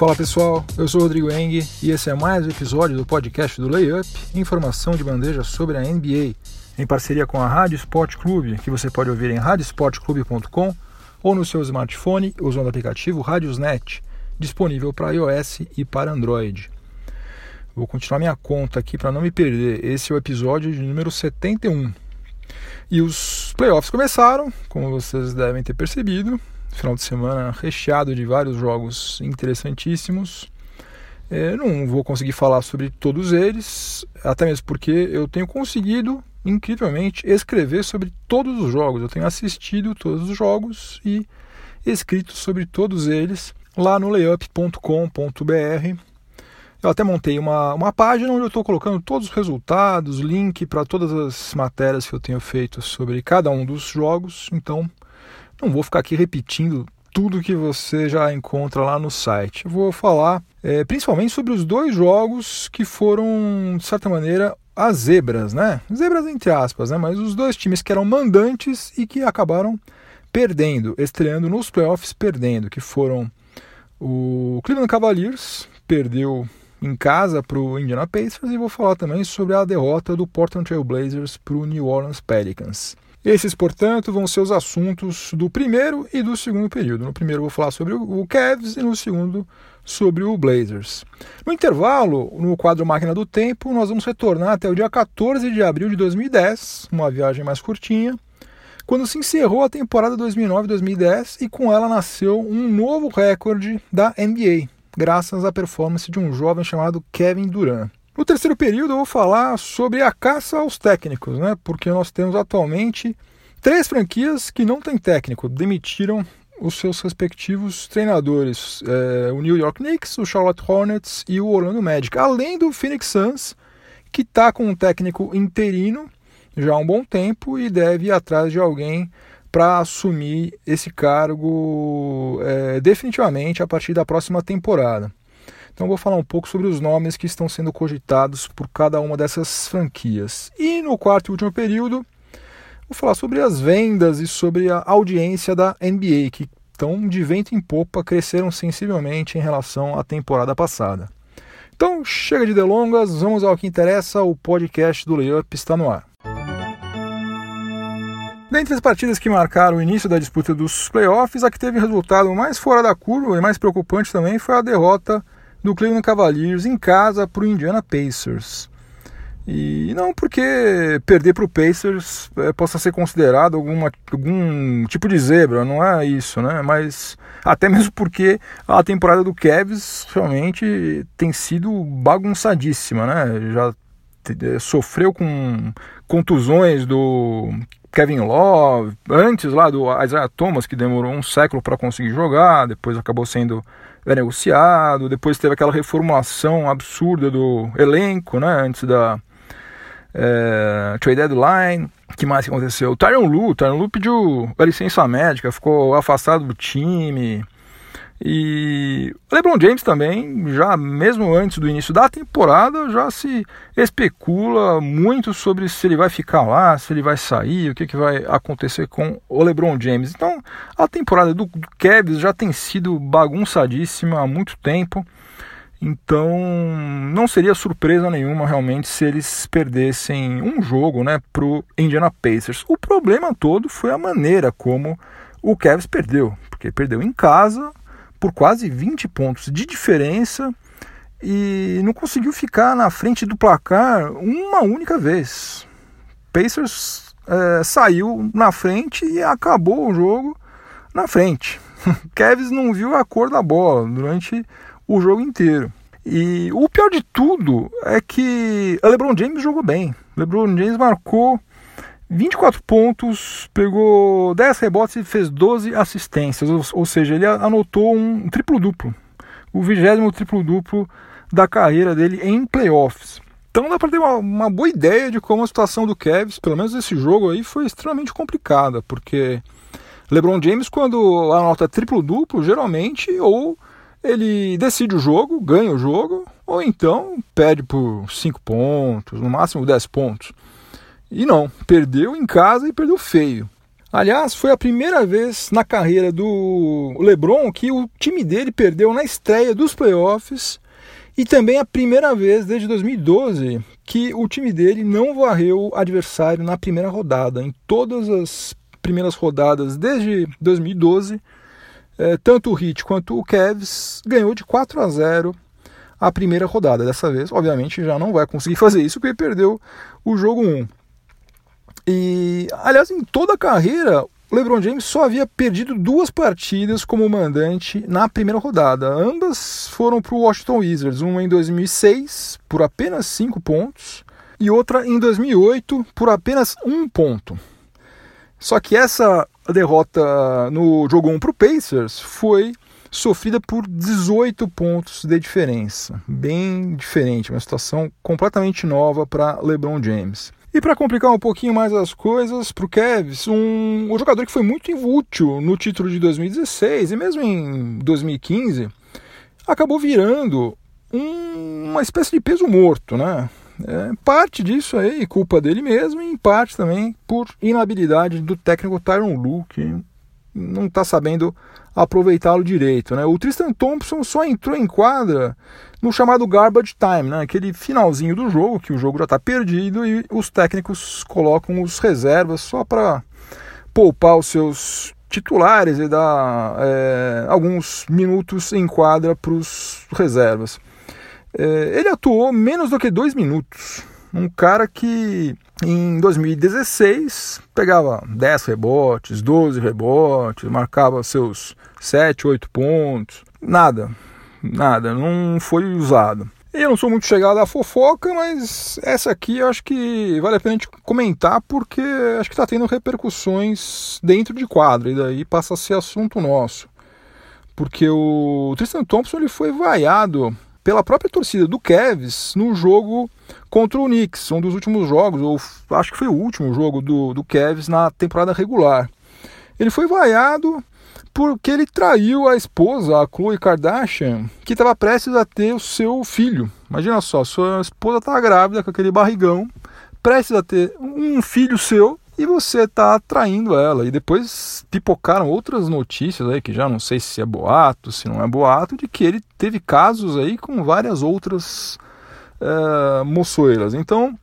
Fala pessoal, eu sou Rodrigo Eng e esse é mais um episódio do podcast do Layup, informação de bandeja sobre a NBA, em parceria com a Rádio Sport Clube, que você pode ouvir em radiosportclube.com ou no seu smartphone usando o aplicativo Radiosnet, disponível para iOS e para Android. Vou continuar minha conta aqui para não me perder. Esse é o episódio de número 71. E os playoffs começaram, como vocês devem ter percebido. Final de semana recheado de vários jogos interessantíssimos. É, não vou conseguir falar sobre todos eles, até mesmo porque eu tenho conseguido, incrivelmente, escrever sobre todos os jogos. Eu tenho assistido todos os jogos e escrito sobre todos eles lá no layup.com.br. Eu até montei uma, uma página onde eu estou colocando todos os resultados, link para todas as matérias que eu tenho feito sobre cada um dos jogos. Então, não vou ficar aqui repetindo tudo que você já encontra lá no site. Vou falar é, principalmente sobre os dois jogos que foram, de certa maneira, as zebras, né? Zebras entre aspas, né? Mas os dois times que eram mandantes e que acabaram perdendo, estreando nos playoffs perdendo, que foram o Cleveland Cavaliers, perdeu em casa para o Indiana Pacers e vou falar também sobre a derrota do Portland Trail Blazers para o New Orleans Pelicans. Esses, portanto, vão ser os assuntos do primeiro e do segundo período. No primeiro vou falar sobre o Cavs e no segundo sobre o Blazers. No intervalo, no quadro Máquina do Tempo, nós vamos retornar até o dia 14 de abril de 2010, uma viagem mais curtinha, quando se encerrou a temporada 2009-2010 e com ela nasceu um novo recorde da NBA, graças à performance de um jovem chamado Kevin Durant. No terceiro período eu vou falar sobre a caça aos técnicos, né? Porque nós temos atualmente três franquias que não têm técnico, demitiram os seus respectivos treinadores, é, o New York Knicks, o Charlotte Hornets e o Orlando Magic, além do Phoenix Suns, que está com um técnico interino já há um bom tempo e deve ir atrás de alguém para assumir esse cargo é, definitivamente a partir da próxima temporada. Então vou falar um pouco sobre os nomes que estão sendo cogitados por cada uma dessas franquias. E no quarto e último período, vou falar sobre as vendas e sobre a audiência da NBA, que estão de vento em popa, cresceram sensivelmente em relação à temporada passada. Então chega de delongas, vamos ao que interessa, o podcast do Layup está no ar. Dentre as partidas que marcaram o início da disputa dos playoffs, a que teve resultado mais fora da curva e mais preocupante também foi a derrota do Cleveland Cavaliers em casa para o Indiana Pacers. E não porque perder para o Pacers é, possa ser considerado alguma, algum tipo de zebra, não é isso, né? Mas até mesmo porque a temporada do Cavs realmente tem sido bagunçadíssima, né? Já é, sofreu com contusões do Kevin Love, antes lá do Isaiah Thomas, que demorou um século para conseguir jogar, depois acabou sendo negociado, depois teve aquela reformulação absurda do elenco, né, antes da é, trade deadline. que mais aconteceu? O Tyron Lu, Tyron Lu pediu a licença médica, ficou afastado do time. E LeBron James também, já mesmo antes do início da temporada, já se especula muito sobre se ele vai ficar lá, se ele vai sair, o que, que vai acontecer com o LeBron James. Então, a temporada do, do Cavs já tem sido bagunçadíssima há muito tempo. Então, não seria surpresa nenhuma realmente se eles perdessem um jogo, né, pro Indiana Pacers. O problema todo foi a maneira como o Cavs perdeu, porque perdeu em casa por quase 20 pontos de diferença e não conseguiu ficar na frente do placar uma única vez. Pacers é, saiu na frente e acabou o jogo na frente. Kevs não viu a cor da bola durante o jogo inteiro. E o pior de tudo é que LeBron James jogou bem. LeBron James marcou 24 pontos, pegou 10 rebotes e fez 12 assistências, ou, ou seja, ele anotou um triplo-duplo, o vigésimo triplo-duplo da carreira dele em playoffs. Então dá para ter uma, uma, boa ideia de como a situação do Cavs, pelo menos esse jogo aí, foi extremamente complicada, porque LeBron James, quando anota triplo-duplo, geralmente ou ele decide o jogo, ganha o jogo, ou então perde por 5 pontos, no máximo 10 pontos. E não, perdeu em casa e perdeu feio. Aliás, foi a primeira vez na carreira do LeBron que o time dele perdeu na estreia dos playoffs e também a primeira vez desde 2012 que o time dele não varreu o adversário na primeira rodada. Em todas as primeiras rodadas desde 2012, eh, tanto o Heat quanto o Cavs ganhou de 4 a 0 a primeira rodada. Dessa vez, obviamente, já não vai conseguir fazer isso porque perdeu o jogo 1. E, aliás, em toda a carreira, o LeBron James só havia perdido duas partidas como mandante na primeira rodada. Ambas foram para o Washington Wizards, uma em 2006 por apenas 5 pontos e outra em 2008 por apenas um ponto. Só que essa derrota no jogo 1 para o Pacers foi sofrida por 18 pontos de diferença. Bem diferente, uma situação completamente nova para LeBron James. E para complicar um pouquinho mais as coisas, para o Cavs, um, um jogador que foi muito útil no título de 2016 e mesmo em 2015, acabou virando um, uma espécie de peso morto, né? É, parte disso aí, culpa dele mesmo, e em parte também por inabilidade do técnico Tyron Lu, que não está sabendo aproveitá-lo direito. Né? O Tristan Thompson só entrou em quadra no chamado garbage time, né? aquele finalzinho do jogo, que o jogo já está perdido e os técnicos colocam os reservas só para poupar os seus titulares e dar é, alguns minutos em quadra para os reservas. É, ele atuou menos do que dois minutos. Um cara que em 2016 pegava 10 rebotes, 12 rebotes, marcava seus 7, 8 pontos. Nada, nada, não foi usado. Eu não sou muito chegado à fofoca, mas essa aqui eu acho que vale a pena a gente comentar porque acho que está tendo repercussões dentro de quadro e daí passa a ser assunto nosso. Porque o Tristan Thompson ele foi vaiado pela própria torcida do Cavs no jogo contra o Knicks, um dos últimos jogos, ou acho que foi o último jogo do, do na temporada regular. Ele foi vaiado porque ele traiu a esposa, a Khloe Kardashian, que estava prestes a ter o seu filho. Imagina só, sua esposa está grávida com aquele barrigão, prestes a ter um filho seu, e você está traindo ela. E depois pipocaram outras notícias aí, que já não sei se é boato, se não é boato, de que ele teve casos aí com várias outras uh, moçoeiras. Então,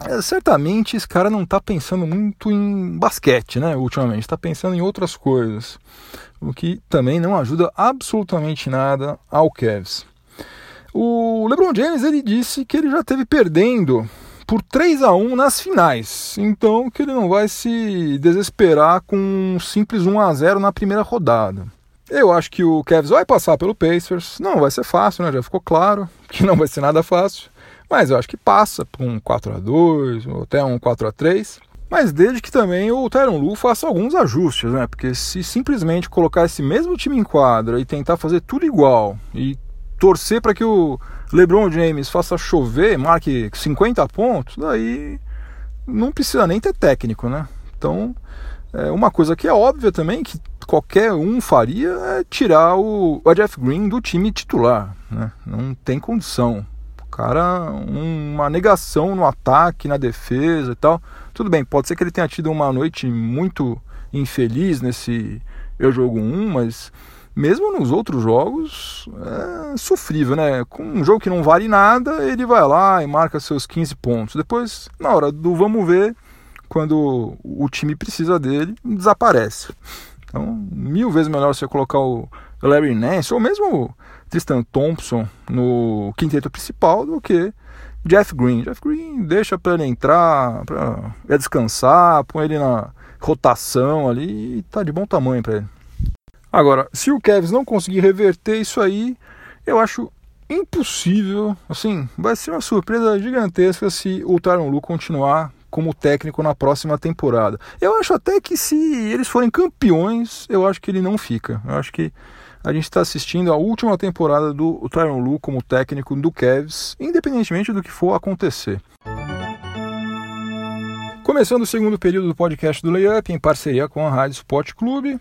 é, certamente esse cara não está pensando muito em basquete, né? Ultimamente, está pensando em outras coisas, o que também não ajuda absolutamente nada ao Cavs. O LeBron James ele disse que ele já teve perdendo por 3 a 1 nas finais. Então que ele não vai se desesperar com um simples 1 a 0 na primeira rodada. Eu acho que o Cavs vai passar pelo Pacers. Não vai ser fácil, né? Já ficou claro que não vai ser nada fácil. Mas eu acho que passa por um 4 a 2 ou até um 4 a 3 mas desde que também o Tyron Lu faça alguns ajustes, né? Porque se simplesmente colocar esse mesmo time em quadra e tentar fazer tudo igual e torcer para que o LeBron James faça chover, marque 50 pontos, daí não precisa nem ter técnico, né? Então, é uma coisa que é óbvia também, que qualquer um faria, é tirar o, o Jeff Green do time titular, né? Não tem condição. O cara, uma negação no ataque, na defesa e tal. Tudo bem, pode ser que ele tenha tido uma noite muito infeliz nesse eu jogo 1, mas mesmo nos outros jogos, é sofrível, né? Com um jogo que não vale nada, ele vai lá e marca seus 15 pontos. Depois, na hora do vamos ver, quando o time precisa dele, desaparece. Então, mil vezes melhor você colocar o Larry Nance ou mesmo o Tristan Thompson no quinteto principal do que Jeff Green. Jeff Green deixa para ele entrar, para descansar, põe ele na rotação ali e tá de bom tamanho para ele. Agora, se o Cavs não conseguir reverter isso aí, eu acho impossível, assim, vai ser uma surpresa gigantesca se o Tyron Lu continuar como técnico na próxima temporada. Eu acho até que se eles forem campeões, eu acho que ele não fica. Eu acho que a gente está assistindo a última temporada do Tyron Lu como técnico do Cavs, independentemente do que for acontecer. Começando o segundo período do podcast do Layup, em parceria com a Rádio Sport Clube,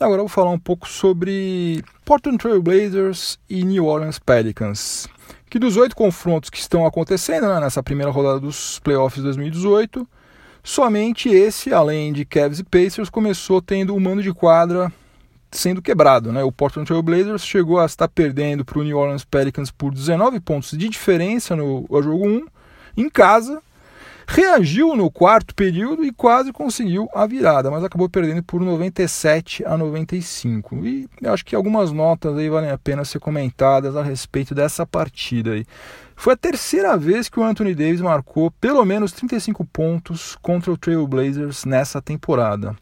Agora eu vou falar um pouco sobre Portland Trail Blazers e New Orleans Pelicans. Que dos oito confrontos que estão acontecendo né, nessa primeira rodada dos playoffs de 2018, Somente esse, além de Cavs e Pacers, começou tendo o mando de quadra sendo quebrado. Né? O Portland Trail Blazers chegou a estar perdendo para o New Orleans Pelicans por 19 pontos de diferença no jogo 1, em casa, reagiu no quarto período e quase conseguiu a virada, mas acabou perdendo por 97 a 95. E eu acho que algumas notas aí valem a pena ser comentadas a respeito dessa partida aí. Foi a terceira vez que o Anthony Davis marcou pelo menos 35 pontos contra o Trail Blazers nessa temporada.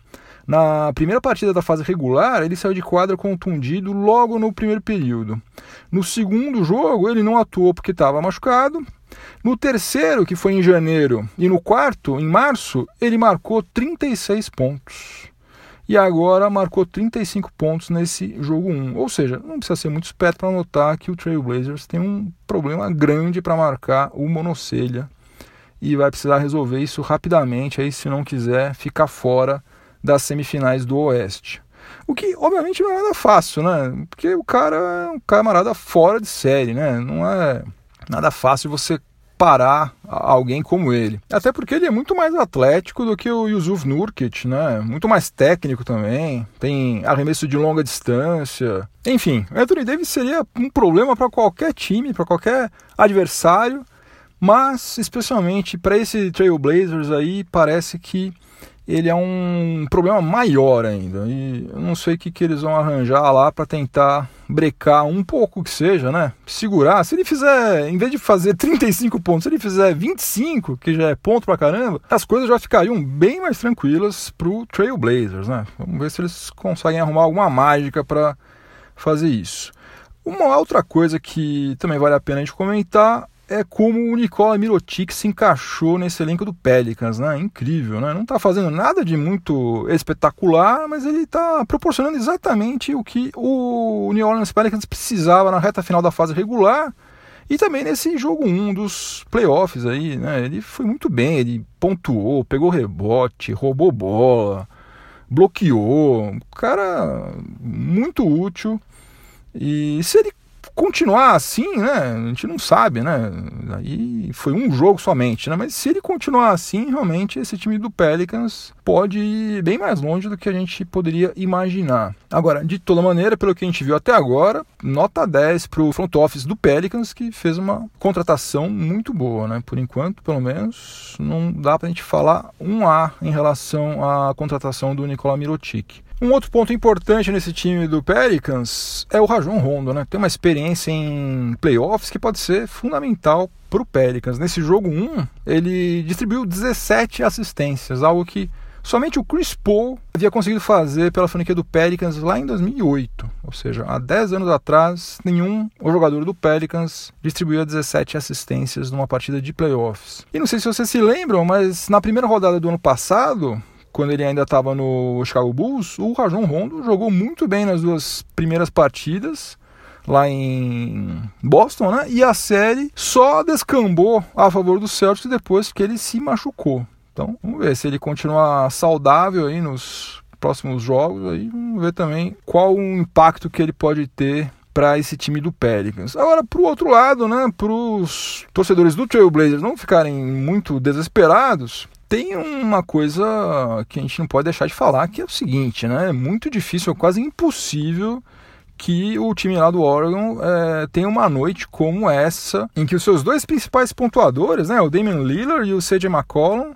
Na primeira partida da fase regular, ele saiu de quadra contundido logo no primeiro período. No segundo jogo, ele não atuou porque estava machucado. No terceiro, que foi em janeiro, e no quarto, em março, ele marcou 36 pontos. E agora marcou 35 pontos nesse jogo 1. Ou seja, não precisa ser muito esperto para notar que o Trailblazers tem um problema grande para marcar o monocelha e vai precisar resolver isso rapidamente aí se não quiser ficar fora das semifinais do Oeste. O que, obviamente, não é nada fácil, né? Porque o cara é um camarada fora de série, né? Não é nada fácil você parar alguém como ele. Até porque ele é muito mais atlético do que o Yusuf Nurkic, né? Muito mais técnico também. Tem arremesso de longa distância. Enfim, Anthony Davis seria um problema para qualquer time, para qualquer adversário, mas especialmente para esse Trailblazers aí, parece que ele é um problema maior ainda. E eu não sei o que, que eles vão arranjar lá para tentar brecar um pouco que seja, né? Segurar. Se ele fizer, em vez de fazer 35 pontos, se ele fizer 25, que já é ponto pra caramba, as coisas já ficariam bem mais tranquilas pro Trailblazers, né? Vamos ver se eles conseguem arrumar alguma mágica para fazer isso. Uma outra coisa que também vale a pena a gente comentar é como o Nikola Mirotic se encaixou nesse elenco do Pelicans, né? Incrível, né? Não está fazendo nada de muito espetacular, mas ele está proporcionando exatamente o que o New Orleans Pelicans precisava na reta final da fase regular e também nesse jogo 1 dos playoffs aí, né? Ele foi muito bem, ele pontuou, pegou rebote, roubou bola, bloqueou, cara muito útil. E se ele continuar assim, né? A gente não sabe, né? Aí foi um jogo somente, né? Mas se ele continuar assim, realmente esse time do Pelicans pode ir bem mais longe do que a gente poderia imaginar. Agora, de toda maneira, pelo que a gente viu até agora, nota 10 para o front office do Pelicans, que fez uma contratação muito boa, né? Por enquanto, pelo menos, não dá para a gente falar um A em relação à contratação do Nikola Mirotic. Um outro ponto importante nesse time do Pelicans é o Rajon Rondo, né? Tem uma experiência em playoffs que pode ser fundamental para o Pelicans. Nesse jogo 1, ele distribuiu 17 assistências, algo que somente o Chris Paul havia conseguido fazer pela franquia do Pelicans lá em 2008. Ou seja, há 10 anos atrás, nenhum jogador do Pelicans distribuía 17 assistências numa partida de playoffs. E não sei se vocês se lembram, mas na primeira rodada do ano passado, quando ele ainda estava no Chicago Bulls, o Rajon Rondo jogou muito bem nas duas primeiras partidas lá em Boston, né? E a série só descambou a favor do Celtics depois que ele se machucou. Então, vamos ver se ele continuar saudável aí nos próximos jogos, aí vamos ver também qual o impacto que ele pode ter para esse time do Pelicans. Agora, para o outro lado, né, para os torcedores do Trailblazers não ficarem muito desesperados, tem uma coisa que a gente não pode deixar de falar, que é o seguinte, né? É muito difícil, é quase impossível que o time lá do Oregon é, tenha uma noite como essa, em que os seus dois principais pontuadores, né, o Damian Lillard e o CJ McCollum,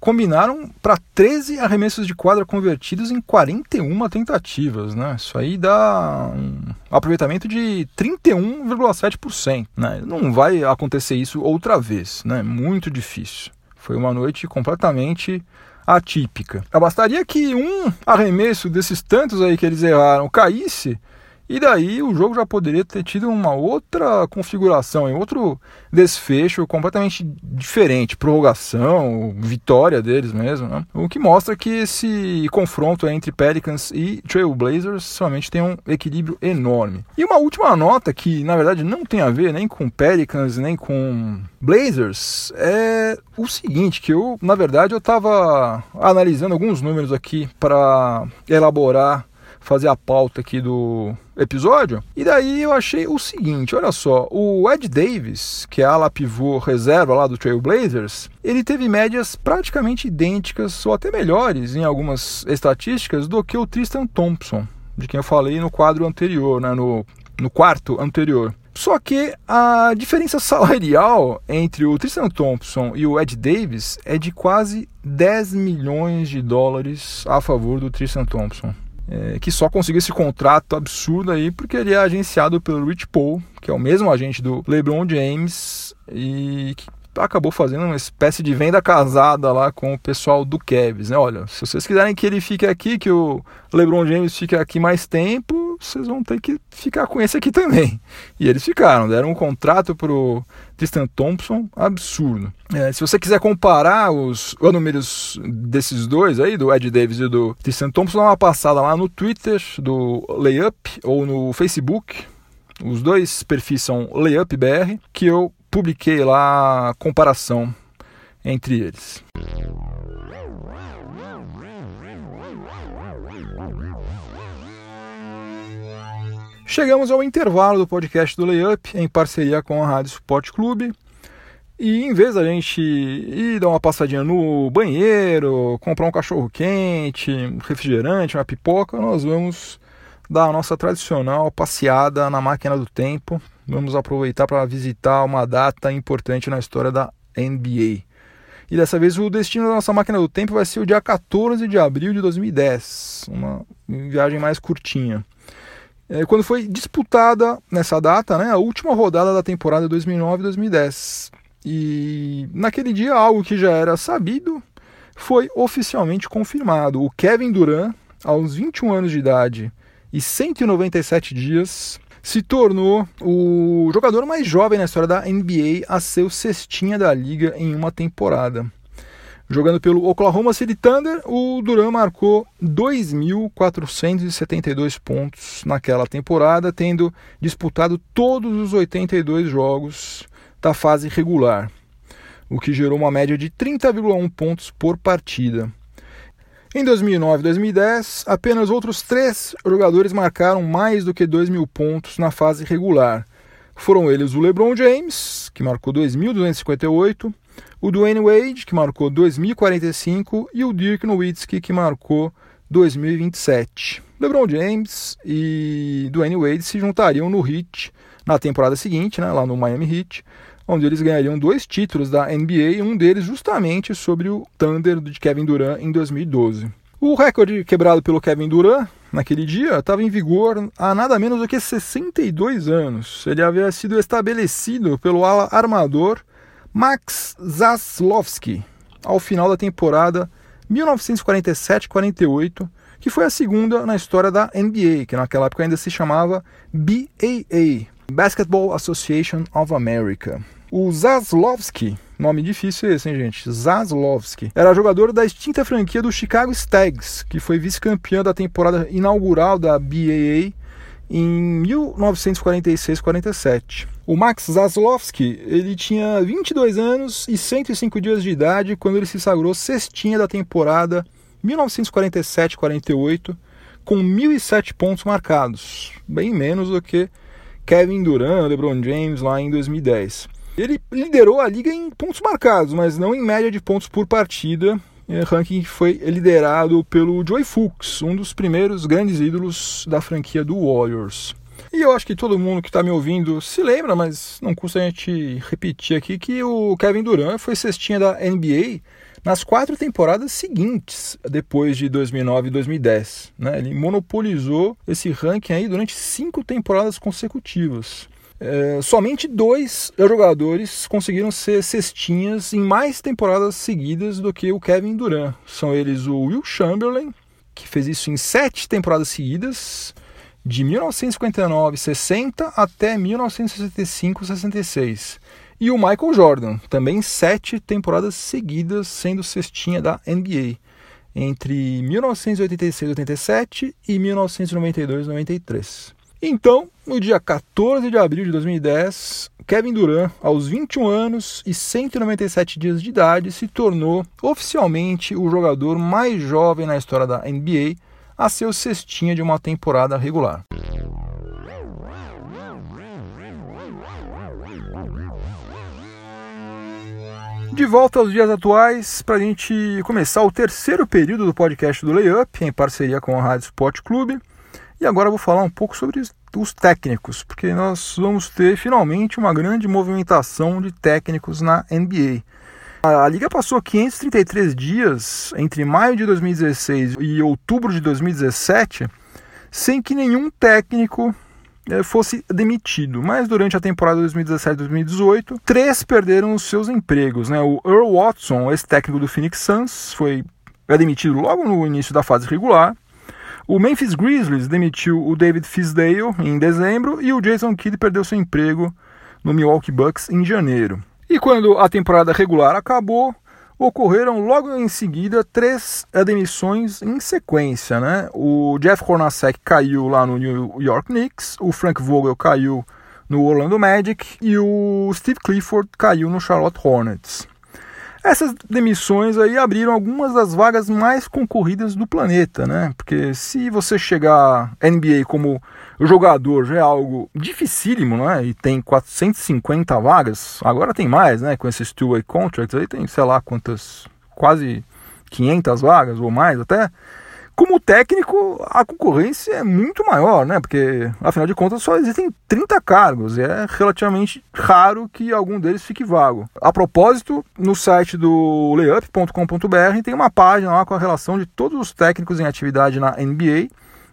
combinaram para 13 arremessos de quadra convertidos em 41 tentativas, né? Isso aí dá um aproveitamento de 31,7%, né? Não vai acontecer isso outra vez, né? Muito difícil. Foi uma noite completamente atípica. Bastaria que um arremesso desses tantos aí que eles erraram caísse e daí o jogo já poderia ter tido uma outra configuração, outro desfecho completamente diferente, prorrogação, vitória deles mesmo, né? O que mostra que esse confronto entre Pelicans e Trailblazers realmente tem um equilíbrio enorme. E uma última nota que na verdade não tem a ver nem com Pelicans nem com Blazers é o seguinte, que eu na verdade eu estava analisando alguns números aqui para elaborar fazer a pauta aqui do episódio. E daí eu achei o seguinte, olha só, o Ed Davis, que é a ala pivô reserva lá do Trailblazers, ele teve médias praticamente idênticas ou até melhores em algumas estatísticas do que o Tristan Thompson, de quem eu falei no quadro anterior, né, no, no quarto anterior. Só que a diferença salarial entre o Tristan Thompson e o Ed Davis é de quase 10 milhões de dólares a favor do Tristan Thompson é, que só conseguiu esse contrato absurdo aí porque ele é agenciado pelo Rich Paul, que é o mesmo agente do LeBron James e que acabou fazendo uma espécie de venda casada lá com o pessoal do Cavs, né? Olha, se vocês quiserem que ele fique aqui, que o LeBron James fique aqui mais tempo, vocês vão ter que ficar com esse aqui também. E eles ficaram, deram um contrato pro Tristan Thompson absurdo. É, se você quiser comparar os, os números desses dois aí, do Ed Davis e do Tristan Thompson, dá uma passada lá no Twitter do Layup ou no Facebook. Os dois perfis são LayupBR, que eu publiquei lá a comparação entre eles. Chegamos ao intervalo do podcast do Layup em parceria com a Rádio Sport Clube. E em vez da gente ir dar uma passadinha no banheiro, comprar um cachorro quente, um refrigerante, uma pipoca, nós vamos dar a nossa tradicional passeada na máquina do tempo vamos aproveitar para visitar uma data importante na história da NBA. E dessa vez o destino da nossa máquina do tempo vai ser o dia 14 de abril de 2010, uma viagem mais curtinha. É, quando foi disputada nessa data né, a última rodada da temporada 2009-2010. E naquele dia, algo que já era sabido foi oficialmente confirmado. O Kevin Durant, aos 21 anos de idade e 197 dias, se tornou o jogador mais jovem na história da NBA a ser o cestinha da liga em uma temporada. Jogando pelo Oklahoma City Thunder, o Duran marcou 2.472 pontos naquela temporada, tendo disputado todos os 82 jogos da fase regular, o que gerou uma média de 30,1 pontos por partida. Em 2009 e 2010, apenas outros três jogadores marcaram mais do que 2 mil pontos na fase regular. Foram eles o LeBron James, que marcou 2.258, o Dwayne Wade, que marcou 2.045, e o Dirk Nowitzki, que marcou 2.027. LeBron James e Dwayne Wade se juntariam no Heat na temporada seguinte, né, lá no Miami Heat, onde eles ganhariam dois títulos da NBA, um deles justamente sobre o Thunder de Kevin Durant em 2012. O recorde quebrado pelo Kevin Durant naquele dia estava em vigor há nada menos do que 62 anos. Ele havia sido estabelecido pelo ala armador Max Zaslovski ao final da temporada 1947-48, que foi a segunda na história da NBA, que naquela época ainda se chamava BAA, Basketball Association of America. O Zaslovski, nome difícil esse, hein, gente? Zaslovski. Era jogador da extinta franquia do Chicago Stags, que foi vice-campeão da temporada inaugural da BAA em 1946-47. O Max Zaslovski, ele tinha 22 anos e 105 dias de idade quando ele se sagrou cestinha da temporada 1947-48 com 1.007 pontos marcados, bem menos do que Kevin Durant, LeBron James lá em 2010. Ele liderou a liga em pontos marcados, mas não em média de pontos por partida. Ranking foi liderado pelo Joey Fuchs, um dos primeiros grandes ídolos da franquia do Warriors. E eu acho que todo mundo que está me ouvindo se lembra, mas não custa a gente repetir aqui que o Kevin Durant foi cestinha da NBA nas quatro temporadas seguintes, depois de 2009 e 2010. Né? Ele monopolizou esse ranking aí durante cinco temporadas consecutivas. É, somente dois jogadores conseguiram ser cestinhas em mais temporadas seguidas do que o Kevin Durant. São eles o Will Chamberlain, que fez isso em sete temporadas seguidas, de 1959-60 até 1965-66. E o Michael Jordan, também sete temporadas seguidas sendo cestinha da NBA, entre 1986-87 e 1992-93. Então, no dia 14 de abril de 2010, Kevin Durant, aos 21 anos e 197 dias de idade, se tornou oficialmente o jogador mais jovem na história da NBA a ser o cestinha de uma temporada regular. De volta aos dias atuais, para a gente começar o terceiro período do podcast do Layup, em parceria com a Rádio Sport Clube. E agora eu vou falar um pouco sobre os técnicos, porque nós vamos ter finalmente uma grande movimentação de técnicos na NBA. A liga passou 533 dias entre maio de 2016 e outubro de 2017 sem que nenhum técnico eh, fosse demitido. Mas durante a temporada 2017-2018, três perderam os seus empregos. Né? O Earl Watson, ex-técnico do Phoenix Suns, foi é demitido logo no início da fase regular. O Memphis Grizzlies demitiu o David Fisdale em dezembro e o Jason Kidd perdeu seu emprego no Milwaukee Bucks em janeiro. E quando a temporada regular acabou, ocorreram logo em seguida três demissões em sequência. Né? O Jeff Hornacek caiu lá no New York Knicks, o Frank Vogel caiu no Orlando Magic e o Steve Clifford caiu no Charlotte Hornets. Essas demissões aí abriram algumas das vagas mais concorridas do planeta, né? Porque se você chegar NBA como jogador já é algo dificílimo, né? E tem 450 vagas, agora tem mais, né? Com esses two-way contracts aí tem, sei lá, quantas, quase 500 vagas ou mais até. Como técnico, a concorrência é muito maior, né? Porque, afinal de contas, só existem 30 cargos e é relativamente raro que algum deles fique vago. A propósito, no site do layup.com.br tem uma página lá com a relação de todos os técnicos em atividade na NBA,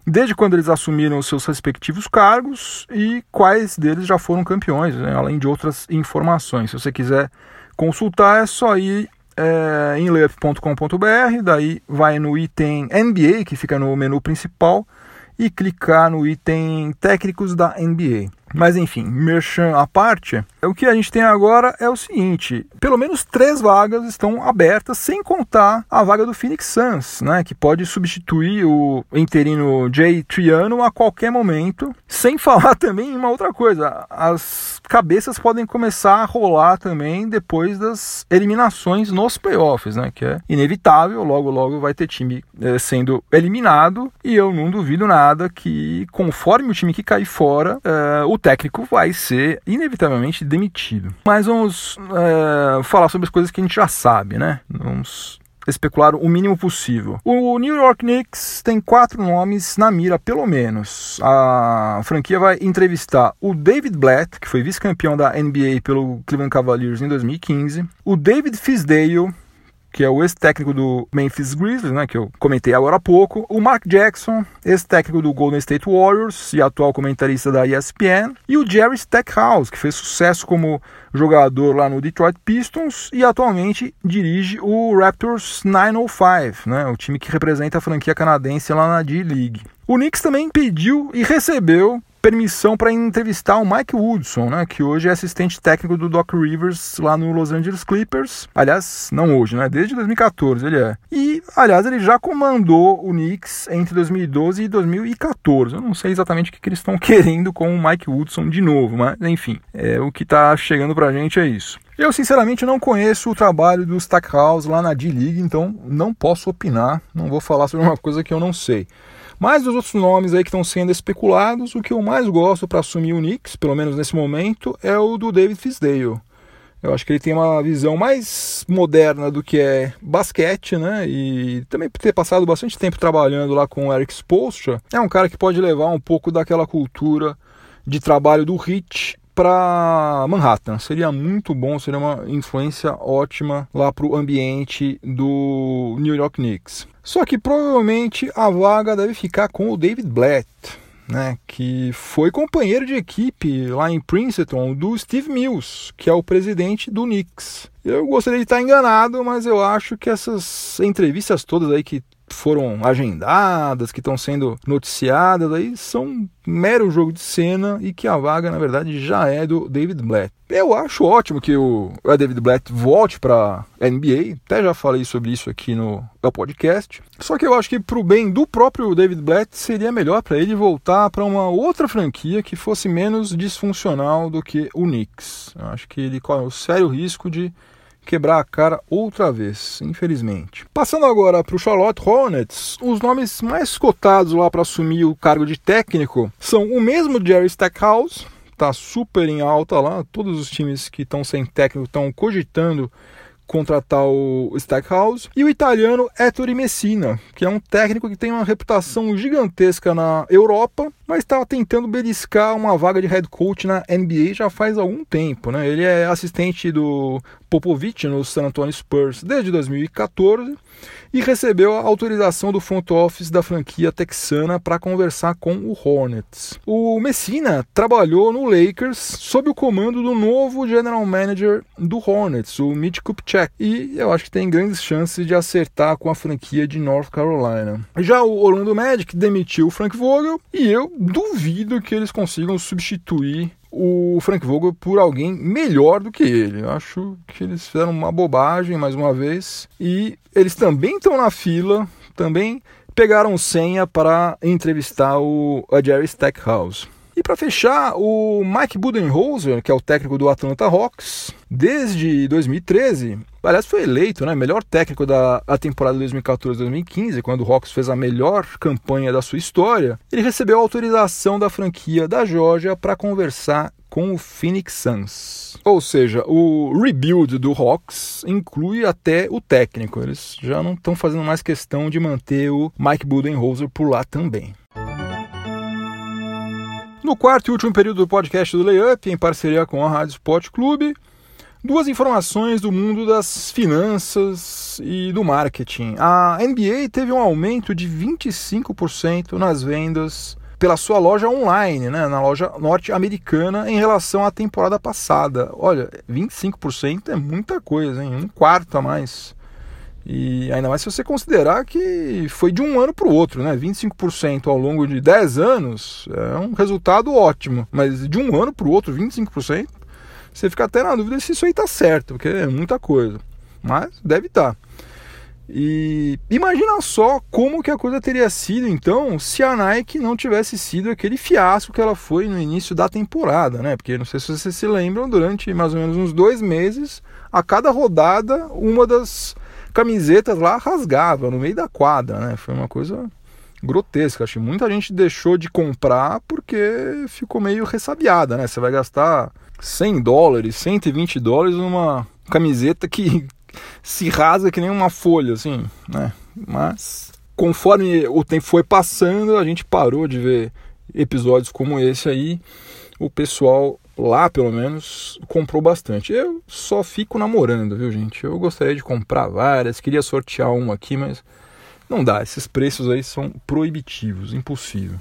desde quando eles assumiram os seus respectivos cargos e quais deles já foram campeões, né? além de outras informações. Se você quiser consultar, é só ir é, em layup.com.br, daí vai no item NBA, que fica no menu principal, e clicar no item técnicos da NBA. Mas enfim, merchan à parte, o que a gente tem agora é o seguinte: pelo menos três vagas estão abertas, sem contar a vaga do Phoenix Suns, né, que pode substituir o interino Jay Triano a qualquer momento. Sem falar também em uma outra coisa: as cabeças podem começar a rolar também depois das eliminações nos playoffs, né, que é inevitável. Logo, logo vai ter time é, sendo eliminado e eu não duvido nada que, conforme o time que cair fora, é, o técnico vai ser inevitavelmente demitido. Mas vamos é, falar sobre as coisas que a gente já sabe, né? Vamos especular o mínimo possível. O New York Knicks tem quatro nomes na mira, pelo menos. A franquia vai entrevistar o David Blatt, que foi vice-campeão da NBA pelo Cleveland Cavaliers em 2015, o David Fisdale, que é o ex-técnico do Memphis Grizzlies, né, que eu comentei agora há pouco, o Mark Jackson, ex-técnico do Golden State Warriors e atual comentarista da ESPN, e o Jerry Stackhouse, que fez sucesso como jogador lá no Detroit Pistons e atualmente dirige o Raptors 905, né, o time que representa a franquia canadense lá na D-League. O Knicks também pediu e recebeu permissão para entrevistar o Mike Woodson, né, que hoje é assistente técnico do Doc Rivers lá no Los Angeles Clippers. Aliás, não hoje, né? Desde 2014 ele é. E, aliás, ele já comandou o Knicks entre 2012 e 2014. Eu não sei exatamente o que, que eles estão querendo com o Mike Woodson de novo, mas enfim, é, o que está chegando para a gente é isso. Eu, sinceramente, não conheço o trabalho do Stackhouse lá na D-League, então não posso opinar, não vou falar sobre uma coisa que eu não sei. Mas dos outros nomes aí que estão sendo especulados, o que eu mais gosto para assumir o Knicks, pelo menos nesse momento, é o do David Fisdale. Eu acho que ele tem uma visão mais moderna do que é basquete, né? E também por ter passado bastante tempo trabalhando lá com o Eric Spoelstra, é um cara que pode levar um pouco daquela cultura de trabalho do Hit para Manhattan. Seria muito bom, seria uma influência ótima lá para o ambiente do New York Knicks. Só que provavelmente a vaga deve ficar com o David Blatt, né, que foi companheiro de equipe lá em Princeton do Steve Mills, que é o presidente do Knicks. Eu gostaria de estar enganado, mas eu acho que essas entrevistas todas aí que foram agendadas, que estão sendo noticiadas, aí são mero jogo de cena e que a vaga, na verdade, já é do David Blatt. Eu acho ótimo que o David Blatt volte para NBA, até já falei sobre isso aqui no podcast. Só que eu acho que para o bem do próprio David Blatt seria melhor para ele voltar para uma outra franquia que fosse menos disfuncional do que o Knicks. Eu acho que ele corre o sério risco de quebrar a cara outra vez, infelizmente. Passando agora para o Charlotte Hornets, os nomes mais cotados lá para assumir o cargo de técnico são o mesmo Jerry Stackhouse, está super em alta lá. Todos os times que estão sem técnico estão cogitando contratar o Stackhouse, e o italiano Ettore Messina, que é um técnico que tem uma reputação gigantesca na Europa, mas estava tentando beliscar uma vaga de head coach na NBA já faz algum tempo. Né? Ele é assistente do Popovich no San Antonio Spurs desde 2014 e recebeu a autorização do front office da franquia texana para conversar com o Hornets. O Messina trabalhou no Lakers sob o comando do novo general manager do Hornets, o Mitch Kupchak, e eu acho que tem grandes chances de acertar com a franquia de North Carolina. Já o Orlando Magic demitiu o Frank Vogel e eu duvido que eles consigam substituir o Frank Vogel por alguém melhor do que ele. Eu acho que eles fizeram uma bobagem mais uma vez e eles também estão na fila, também pegaram senha para entrevistar o a Jerry Stackhouse. E para fechar, o Mike Budenholzer, que é o técnico do Atlanta Hawks, desde 2013, aliás, foi eleito né, melhor técnico da temporada 2014-2015, quando o Hawks fez a melhor campanha da sua história. Ele recebeu autorização da franquia da Georgia para conversar com o Phoenix Suns. Ou seja, o rebuild do Hawks inclui até o técnico. Eles já não estão fazendo mais questão de manter o Mike Budenholzer por lá também. No quarto e último período do podcast do Layup, em parceria com a Rádio Sport Clube, duas informações do mundo das finanças e do marketing. A NBA teve um aumento de 25% nas vendas pela sua loja online, né, na loja norte-americana, em relação à temporada passada. Olha, 25% é muita coisa, hein? um quarto a mais. E ainda mais se você considerar que foi de um ano para o outro, né? 25% ao longo de 10 anos é um resultado ótimo, mas de um ano para o outro, 25%, você fica até na dúvida se isso aí está certo, porque é muita coisa. Mas deve estar. Tá. E imagina só como que a coisa teria sido então se a Nike não tivesse sido aquele fiasco que ela foi no início da temporada, né? Porque não sei se vocês se lembram, durante mais ou menos uns dois meses, a cada rodada, uma das camisetas lá rasgava no meio da quadra, né? Foi uma coisa grotesca. Acho que muita gente deixou de comprar porque ficou meio ressabiada, né? Você vai gastar 100 dólares, 120 dólares numa camiseta que se rasga que nem uma folha, assim, né? Mas conforme o tempo foi passando, a gente parou de ver episódios como esse aí. O pessoal lá pelo menos comprou bastante. Eu só fico namorando, viu, gente? Eu gostaria de comprar várias, queria sortear uma aqui, mas não dá. Esses preços aí são proibitivos, impossível.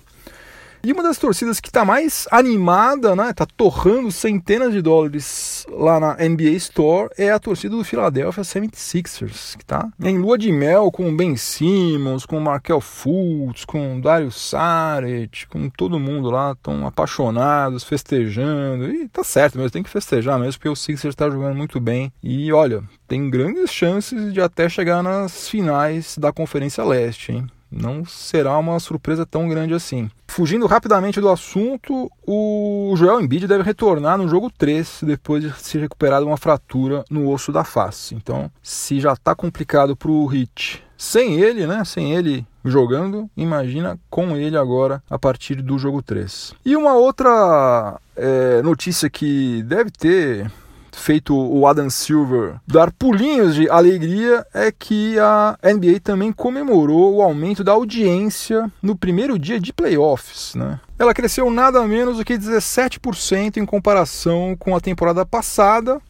E uma das torcidas que está mais animada, né, está torrando centenas de dólares lá na NBA Store é a torcida do Philadelphia 76ers, que está em lua de mel com o Ben Simmons, com o Markel Fultz, com o Dario Saric, com todo mundo lá, estão apaixonados, festejando. E tá certo mesmo, tem que festejar mesmo, porque o Sixers está jogando muito bem. E olha, tem grandes chances de até chegar nas finais da Conferência Leste, hein? Não será uma surpresa tão grande assim. Fugindo rapidamente do assunto, o Joel Embiid deve retornar no jogo 3 depois de se recuperar de uma fratura no osso da face. Então, se já está complicado para o Hit sem ele, né? Sem ele jogando, imagina com ele agora a partir do jogo 3. E uma outra é, notícia que deve ter feito o Adam Silver dar pulinhos de alegria é que a NBA também comemorou o aumento da audiência no primeiro dia de playoffs. Né? Ela cresceu nada menos do que 17% em comparação com a temporada passada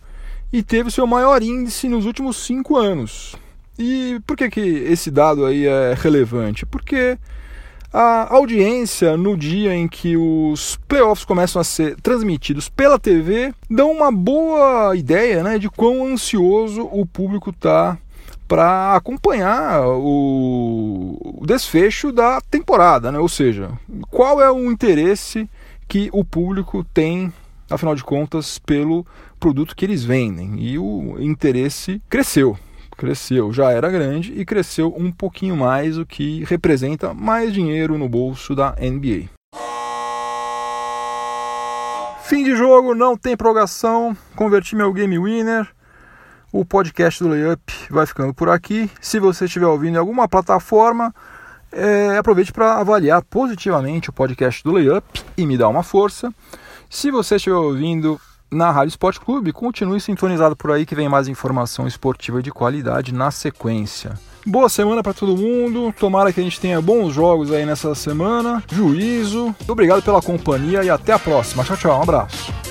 e teve seu maior índice nos últimos cinco anos. E por que, que esse dado aí é relevante? Porque a audiência no dia em que os playoffs começam a ser transmitidos pela TV dão uma boa ideia né, de quão ansioso o público está para acompanhar o, desfecho da temporada, né? ou seja, qual é o interesse que o público tem, afinal de contas, pelo produto que eles vendem. E o interesse cresceu cresceu, já era grande e cresceu um pouquinho mais, o que representa mais dinheiro no bolso da NBA. Fim de jogo, não tem prorrogação, converti meu game winner. O podcast do Layup vai ficando por aqui. Se você estiver ouvindo em alguma plataforma, é, aproveite para avaliar positivamente o podcast do Layup e me dar uma força. Se você estiver ouvindo na Rádio Esporte Clube, continue sintonizado por aí que vem mais informação esportiva de qualidade na sequência. Boa semana para todo mundo. Tomara que a gente tenha bons jogos aí nessa semana. Juízo. Obrigado pela companhia e até a próxima. Tchau, tchau. Um abraço.